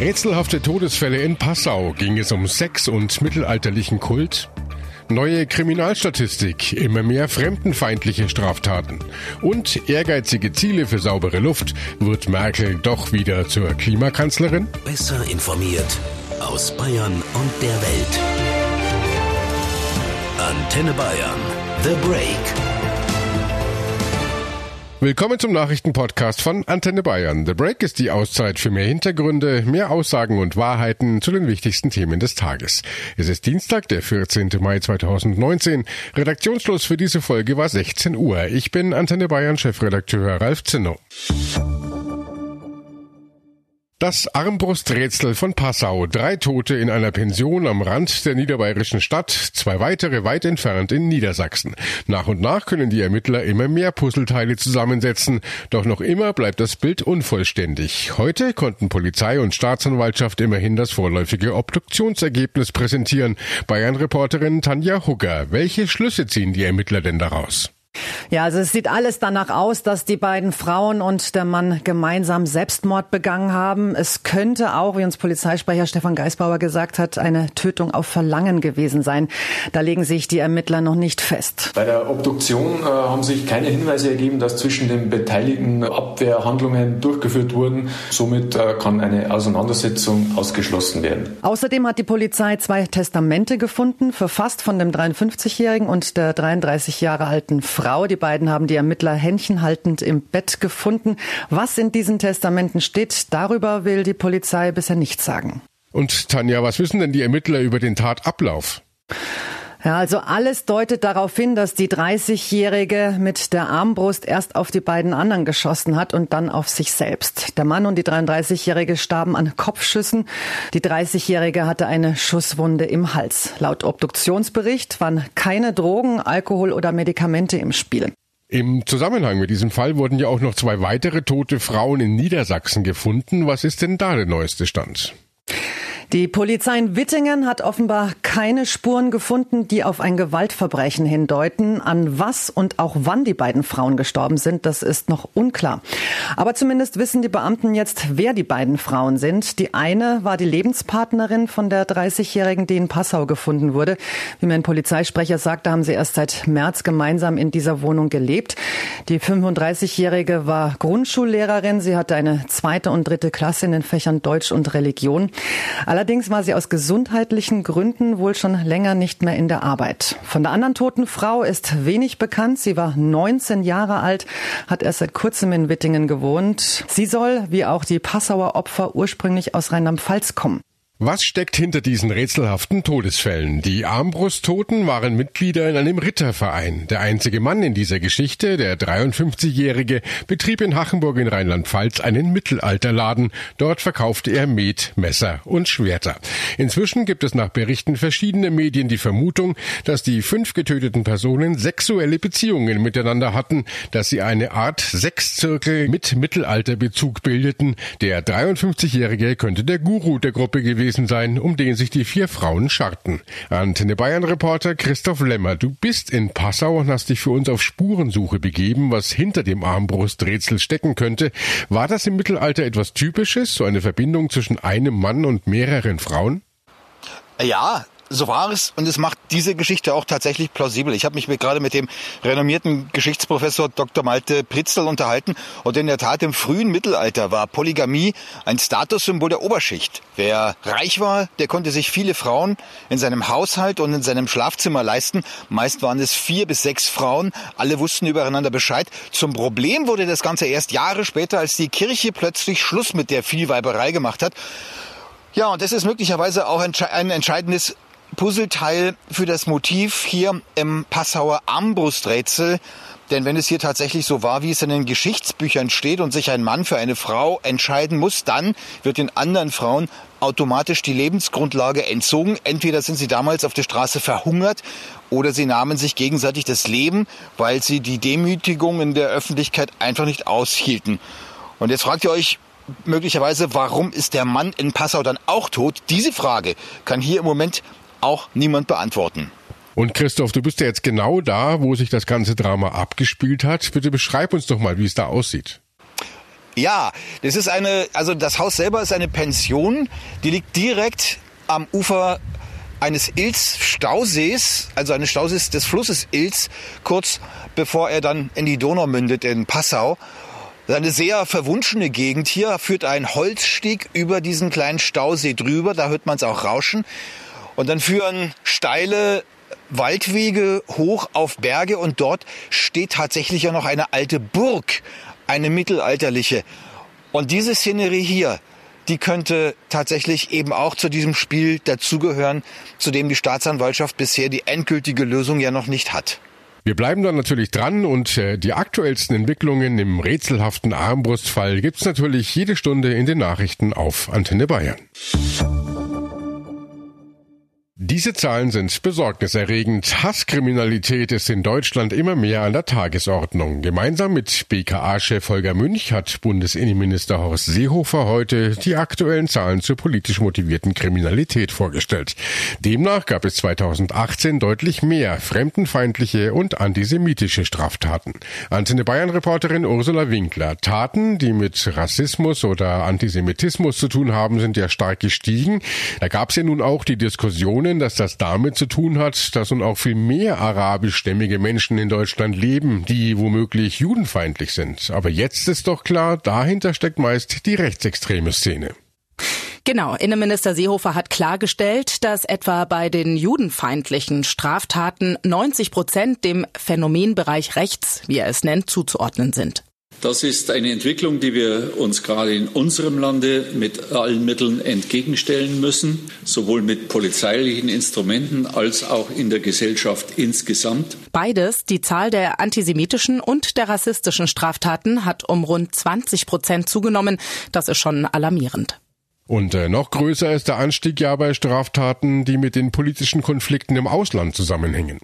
Rätselhafte Todesfälle in Passau. Ging es um Sex und mittelalterlichen Kult? Neue Kriminalstatistik, immer mehr fremdenfeindliche Straftaten und ehrgeizige Ziele für saubere Luft. Wird Merkel doch wieder zur Klimakanzlerin? Besser informiert aus Bayern und der Welt. Antenne Bayern. The Break. Willkommen zum Nachrichtenpodcast von Antenne Bayern. The Break ist die Auszeit für mehr Hintergründe, mehr Aussagen und Wahrheiten zu den wichtigsten Themen des Tages. Es ist Dienstag, der 14. Mai 2019. Redaktionsschluss für diese Folge war 16 Uhr. Ich bin Antenne Bayern Chefredakteur Ralf Zinno. Das Armbrusträtsel von Passau. Drei Tote in einer Pension am Rand der niederbayerischen Stadt, zwei weitere weit entfernt in Niedersachsen. Nach und nach können die Ermittler immer mehr Puzzleteile zusammensetzen, doch noch immer bleibt das Bild unvollständig. Heute konnten Polizei und Staatsanwaltschaft immerhin das vorläufige Obduktionsergebnis präsentieren. Bayern-Reporterin Tanja Hugger. Welche Schlüsse ziehen die Ermittler denn daraus? Ja, also es sieht alles danach aus, dass die beiden Frauen und der Mann gemeinsam Selbstmord begangen haben. Es könnte auch, wie uns Polizeisprecher Stefan Geisbauer gesagt hat, eine Tötung auf Verlangen gewesen sein. Da legen sich die Ermittler noch nicht fest. Bei der Obduktion äh, haben sich keine Hinweise ergeben, dass zwischen den Beteiligten Abwehrhandlungen durchgeführt wurden. Somit äh, kann eine Auseinandersetzung ausgeschlossen werden. Außerdem hat die Polizei zwei Testamente gefunden, verfasst von dem 53-jährigen und der 33 Jahre alten Frau. Frau. Die beiden haben die Ermittler händchenhaltend im Bett gefunden. Was in diesen Testamenten steht, darüber will die Polizei bisher nichts sagen. Und Tanja, was wissen denn die Ermittler über den Tatablauf? Ja, also alles deutet darauf hin, dass die 30-Jährige mit der Armbrust erst auf die beiden anderen geschossen hat und dann auf sich selbst. Der Mann und die 33-Jährige starben an Kopfschüssen. Die 30-Jährige hatte eine Schusswunde im Hals. Laut Obduktionsbericht waren keine Drogen, Alkohol oder Medikamente im Spiel. Im Zusammenhang mit diesem Fall wurden ja auch noch zwei weitere tote Frauen in Niedersachsen gefunden. Was ist denn da der neueste Stand? Die Polizei in Wittingen hat offenbar keine Spuren gefunden, die auf ein Gewaltverbrechen hindeuten. An was und auch wann die beiden Frauen gestorben sind, das ist noch unklar. Aber zumindest wissen die Beamten jetzt, wer die beiden Frauen sind. Die eine war die Lebenspartnerin von der 30-Jährigen, die in Passau gefunden wurde. Wie mir ein Polizeisprecher sagte, haben sie erst seit März gemeinsam in dieser Wohnung gelebt. Die 35-Jährige war Grundschullehrerin. Sie hatte eine zweite und dritte Klasse in den Fächern Deutsch und Religion. Allerdings war sie aus gesundheitlichen Gründen wohl schon länger nicht mehr in der Arbeit. Von der anderen toten Frau ist wenig bekannt. Sie war 19 Jahre alt, hat erst seit kurzem in Wittingen gewohnt. Sie soll, wie auch die Passauer Opfer, ursprünglich aus Rheinland-Pfalz kommen. Was steckt hinter diesen rätselhaften Todesfällen? Die Armbrusttoten waren Mitglieder in einem Ritterverein. Der einzige Mann in dieser Geschichte, der 53-Jährige, betrieb in Hachenburg in Rheinland-Pfalz einen Mittelalterladen. Dort verkaufte er Met, Messer und Schwerter. Inzwischen gibt es nach Berichten verschiedener Medien die Vermutung, dass die fünf getöteten Personen sexuelle Beziehungen miteinander hatten, dass sie eine Art Sexzirkel mit Mittelalterbezug bildeten. Der 53-Jährige könnte der Guru der Gruppe gewesen gewesen sein, um den sich die vier Frauen scharten. Antenne Bayern Reporter Christoph Lemmer, du bist in Passau und hast dich für uns auf Spurensuche begeben, was hinter dem Armbrusträtsel stecken könnte. War das im Mittelalter etwas Typisches, so eine Verbindung zwischen einem Mann und mehreren Frauen? Ja, so war es und es macht diese Geschichte auch tatsächlich plausibel. Ich habe mich gerade mit dem renommierten Geschichtsprofessor Dr. Malte Pritzel unterhalten und in der Tat im frühen Mittelalter war Polygamie ein Statussymbol der Oberschicht. Wer reich war, der konnte sich viele Frauen in seinem Haushalt und in seinem Schlafzimmer leisten. Meist waren es vier bis sechs Frauen. Alle wussten übereinander Bescheid. Zum Problem wurde das Ganze erst Jahre später, als die Kirche plötzlich Schluss mit der Vielweiberei gemacht hat. Ja, und das ist möglicherweise auch ein entscheidendes Puzzleteil für das Motiv hier im Passauer Armbrusträtsel. Denn wenn es hier tatsächlich so war, wie es in den Geschichtsbüchern steht und sich ein Mann für eine Frau entscheiden muss, dann wird den anderen Frauen automatisch die Lebensgrundlage entzogen. Entweder sind sie damals auf der Straße verhungert oder sie nahmen sich gegenseitig das Leben, weil sie die Demütigung in der Öffentlichkeit einfach nicht aushielten. Und jetzt fragt ihr euch, möglicherweise, warum ist der Mann in Passau dann auch tot? Diese Frage kann hier im Moment auch niemand beantworten. Und Christoph, du bist ja jetzt genau da, wo sich das ganze Drama abgespielt hat. Bitte beschreib uns doch mal, wie es da aussieht. Ja, das ist eine, also das Haus selber ist eine Pension, die liegt direkt am Ufer eines Ilz-Stausees, also eines Stausees des Flusses Ilz, kurz bevor er dann in die Donau mündet in Passau. Eine sehr verwunschene Gegend hier, führt ein Holzstieg über diesen kleinen Stausee drüber, da hört man es auch rauschen. Und dann führen steile Waldwege hoch auf Berge und dort steht tatsächlich ja noch eine alte Burg, eine mittelalterliche. Und diese Szenerie hier, die könnte tatsächlich eben auch zu diesem Spiel dazugehören, zu dem die Staatsanwaltschaft bisher die endgültige Lösung ja noch nicht hat. Wir bleiben dann natürlich dran und äh, die aktuellsten Entwicklungen im rätselhaften Armbrustfall gibt's natürlich jede Stunde in den Nachrichten auf Antenne Bayern. Diese Zahlen sind besorgniserregend. Hasskriminalität ist in Deutschland immer mehr an der Tagesordnung. Gemeinsam mit BKA-Chef Holger Münch hat Bundesinnenminister Horst Seehofer heute die aktuellen Zahlen zur politisch motivierten Kriminalität vorgestellt. Demnach gab es 2018 deutlich mehr fremdenfeindliche und antisemitische Straftaten. Antenne Bayern-Reporterin Ursula Winkler. Taten, die mit Rassismus oder Antisemitismus zu tun haben, sind ja stark gestiegen. Da gab es ja nun auch die Diskussionen, Vermutungen, dass das damit zu tun hat, dass nun auch viel mehr arabischstämmige Menschen in Deutschland leben, die womöglich judenfeindlich sind. Aber jetzt ist doch klar, dahinter steckt meist die rechtsextreme Szene. Genau, Innenminister Seehofer hat klargestellt, dass etwa bei den judenfeindlichen Straftaten 90 Prozent dem Phänomenbereich rechts, wie er es nennt, zuzuordnen sind. Das ist eine Entwicklung, die wir uns gerade in unserem Lande mit allen Mitteln entgegenstellen müssen, sowohl mit polizeilichen Instrumenten als auch in der Gesellschaft insgesamt. Beides, die Zahl der antisemitischen und der rassistischen Straftaten hat um rund 20 Prozent zugenommen. Das ist schon alarmierend. Und äh, noch größer ist der Anstieg ja bei Straftaten, die mit den politischen Konflikten im Ausland zusammenhängen.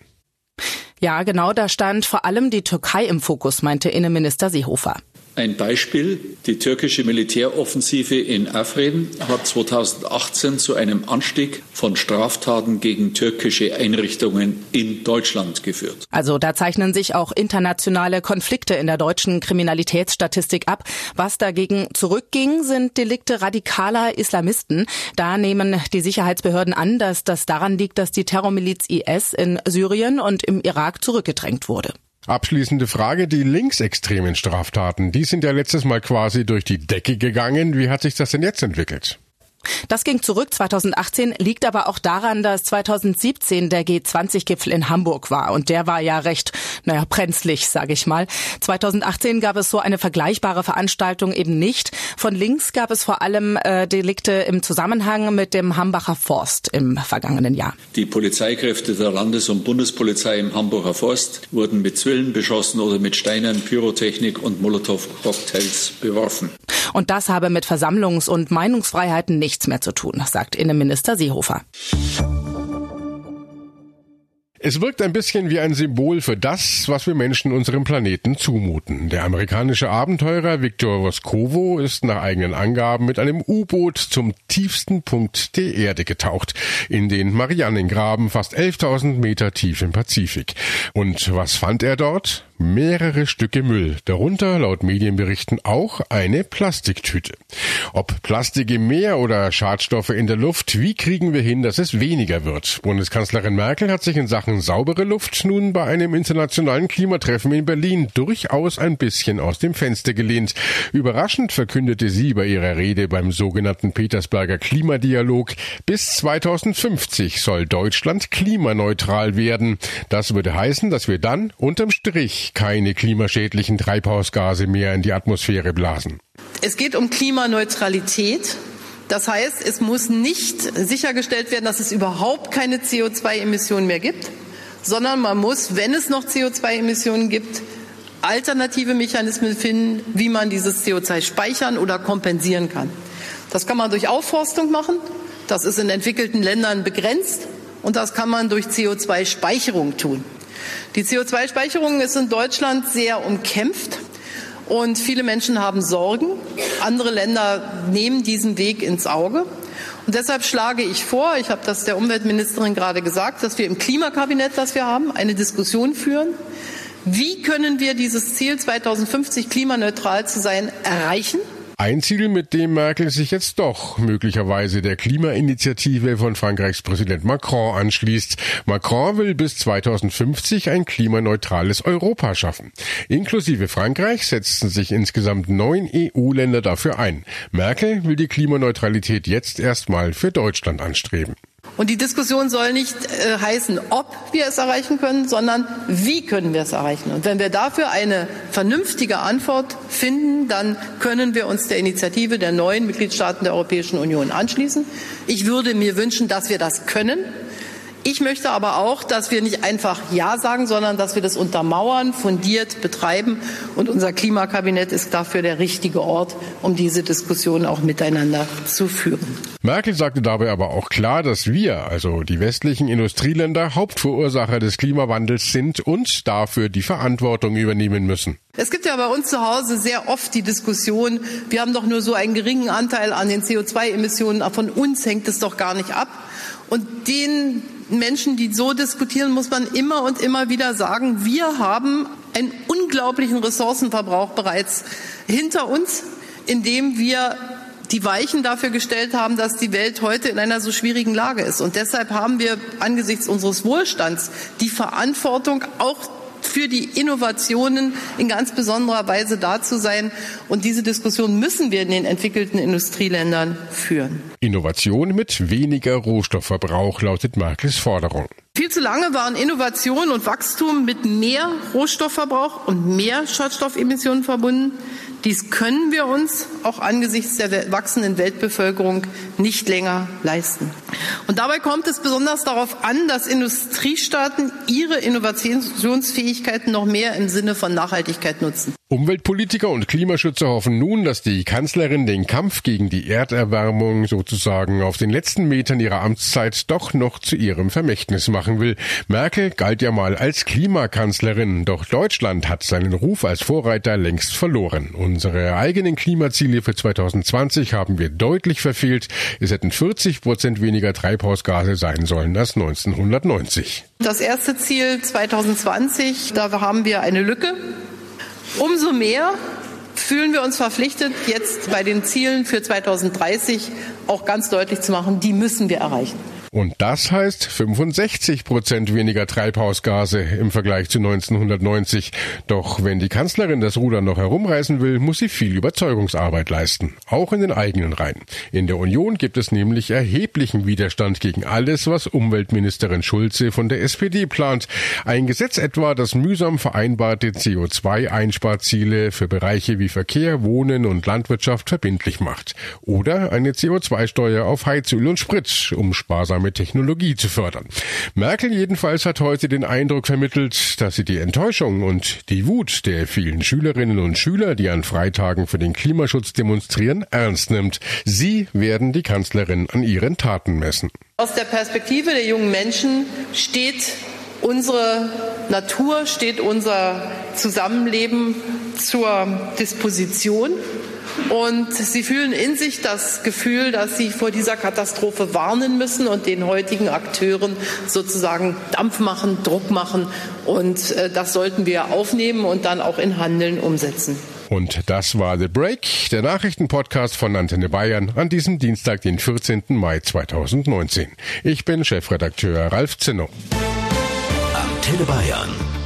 Ja, genau, da stand vor allem die Türkei im Fokus, meinte Innenminister Seehofer. Ein Beispiel, die türkische Militäroffensive in Afrin hat 2018 zu einem Anstieg von Straftaten gegen türkische Einrichtungen in Deutschland geführt. Also da zeichnen sich auch internationale Konflikte in der deutschen Kriminalitätsstatistik ab. Was dagegen zurückging, sind Delikte radikaler Islamisten. Da nehmen die Sicherheitsbehörden an, dass das daran liegt, dass die Terrormiliz IS in Syrien und im Irak zurückgedrängt wurde. Abschließende Frage, die linksextremen Straftaten, die sind ja letztes Mal quasi durch die Decke gegangen. Wie hat sich das denn jetzt entwickelt? Das ging zurück 2018, liegt aber auch daran, dass 2017 der G20-Gipfel in Hamburg war und der war ja recht, naja, brenzlig, sage ich mal. 2018 gab es so eine vergleichbare Veranstaltung eben nicht. Von links gab es vor allem äh, Delikte im Zusammenhang mit dem Hambacher Forst im vergangenen Jahr. Die Polizeikräfte der Landes- und Bundespolizei im Hamburger Forst wurden mit Zwillen beschossen oder mit Steinen, Pyrotechnik und Molotow-Cocktails beworfen. Und das habe mit Versammlungs- und Meinungsfreiheiten nicht nichts mehr zu tun, sagt Innenminister Seehofer. Es wirkt ein bisschen wie ein Symbol für das, was wir Menschen unserem Planeten zumuten. Der amerikanische Abenteurer Viktor Voskovo ist nach eigenen Angaben mit einem U-Boot zum tiefsten Punkt der Erde getaucht, in den Marianengraben, fast 11.000 Meter tief im Pazifik. Und was fand er dort? Mehrere Stücke Müll, darunter laut Medienberichten auch eine Plastiktüte. Ob Plastik im Meer oder Schadstoffe in der Luft, wie kriegen wir hin, dass es weniger wird? Bundeskanzlerin Merkel hat sich in Sachen saubere Luft nun bei einem internationalen Klimatreffen in Berlin durchaus ein bisschen aus dem Fenster gelehnt. Überraschend verkündete sie bei ihrer Rede beim sogenannten Petersberger Klimadialog, bis 2050 soll Deutschland klimaneutral werden. Das würde heißen, dass wir dann unterm Strich keine klimaschädlichen Treibhausgase mehr in die Atmosphäre blasen. Es geht um Klimaneutralität. Das heißt, es muss nicht sichergestellt werden, dass es überhaupt keine CO2-Emissionen mehr gibt, sondern man muss, wenn es noch CO2-Emissionen gibt, alternative Mechanismen finden, wie man dieses CO2 speichern oder kompensieren kann. Das kann man durch Aufforstung machen. Das ist in entwickelten Ländern begrenzt. Und das kann man durch CO2-Speicherung tun. Die CO2-Speicherung ist in Deutschland sehr umkämpft. Und viele Menschen haben Sorgen. Andere Länder nehmen diesen Weg ins Auge. Und deshalb schlage ich vor, ich habe das der Umweltministerin gerade gesagt, dass wir im Klimakabinett, das wir haben, eine Diskussion führen, Wie können wir dieses Ziel 2050 klimaneutral zu sein erreichen? Ein Ziel, mit dem Merkel sich jetzt doch möglicherweise der Klimainitiative von Frankreichs Präsident Macron anschließt. Macron will bis 2050 ein klimaneutrales Europa schaffen. Inklusive Frankreich setzten sich insgesamt neun EU-Länder dafür ein. Merkel will die Klimaneutralität jetzt erstmal für Deutschland anstreben. Und die Diskussion soll nicht äh, heißen, ob wir es erreichen können, sondern wie können wir es erreichen. Und wenn wir dafür eine vernünftige Antwort finden, dann können wir uns der Initiative der neuen Mitgliedstaaten der Europäischen Union anschließen. Ich würde mir wünschen, dass wir das können. Ich möchte aber auch, dass wir nicht einfach Ja sagen, sondern dass wir das untermauern, fundiert betreiben. Und unser Klimakabinett ist dafür der richtige Ort, um diese Diskussion auch miteinander zu führen. Merkel sagte dabei aber auch klar, dass wir, also die westlichen Industrieländer, Hauptverursacher des Klimawandels sind und dafür die Verantwortung übernehmen müssen. Es gibt ja bei uns zu Hause sehr oft die Diskussion, wir haben doch nur so einen geringen Anteil an den CO2-Emissionen, von uns hängt es doch gar nicht ab. Und den Menschen, die so diskutieren, muss man immer und immer wieder sagen, wir haben einen unglaublichen Ressourcenverbrauch bereits hinter uns, indem wir die Weichen dafür gestellt haben, dass die Welt heute in einer so schwierigen Lage ist. Und deshalb haben wir angesichts unseres Wohlstands die Verantwortung, auch für die Innovationen in ganz besonderer Weise da zu sein. Und diese Diskussion müssen wir in den entwickelten Industrieländern führen. Innovation mit weniger Rohstoffverbrauch lautet Merkels Forderung. Viel zu lange waren Innovation und Wachstum mit mehr Rohstoffverbrauch und mehr Schadstoffemissionen verbunden. Dies können wir uns auch angesichts der wachsenden Weltbevölkerung nicht länger leisten. Und dabei kommt es besonders darauf an, dass Industriestaaten ihre Innovationsfähigkeiten noch mehr im Sinne von Nachhaltigkeit nutzen. Umweltpolitiker und Klimaschützer hoffen nun, dass die Kanzlerin den Kampf gegen die Erderwärmung sozusagen auf den letzten Metern ihrer Amtszeit doch noch zu ihrem Vermächtnis machen will. Merkel galt ja mal als Klimakanzlerin, doch Deutschland hat seinen Ruf als Vorreiter längst verloren. Unsere eigenen Klimaziele für 2020 haben wir deutlich verfehlt. Es hätten 40 Prozent weniger Treibhausgase sein sollen als 1990. Das erste Ziel 2020, da haben wir eine Lücke. Umso mehr fühlen wir uns verpflichtet, jetzt bei den Zielen für 2030 auch ganz deutlich zu machen, die müssen wir erreichen. Und das heißt 65 Prozent weniger Treibhausgase im Vergleich zu 1990. Doch wenn die Kanzlerin das Ruder noch herumreißen will, muss sie viel Überzeugungsarbeit leisten. Auch in den eigenen Reihen. In der Union gibt es nämlich erheblichen Widerstand gegen alles, was Umweltministerin Schulze von der SPD plant. Ein Gesetz etwa, das mühsam vereinbarte CO2-Einsparziele für Bereiche wie Verkehr, Wohnen und Landwirtschaft verbindlich macht. Oder eine CO2-Steuer auf Heizöl und Sprit, um sparsame mit Technologie zu fördern. Merkel jedenfalls hat heute den Eindruck vermittelt, dass sie die Enttäuschung und die Wut der vielen Schülerinnen und Schüler, die an Freitagen für den Klimaschutz demonstrieren, ernst nimmt. Sie werden die Kanzlerin an ihren Taten messen. Aus der Perspektive der jungen Menschen steht unsere Natur, steht unser Zusammenleben zur Disposition. Und sie fühlen in sich das Gefühl, dass sie vor dieser Katastrophe warnen müssen und den heutigen Akteuren sozusagen Dampf machen, Druck machen. Und äh, das sollten wir aufnehmen und dann auch in Handeln umsetzen. Und das war The Break, der Nachrichtenpodcast von Antenne Bayern an diesem Dienstag, den 14. Mai 2019. Ich bin Chefredakteur Ralf Zinno. Antenne Bayern.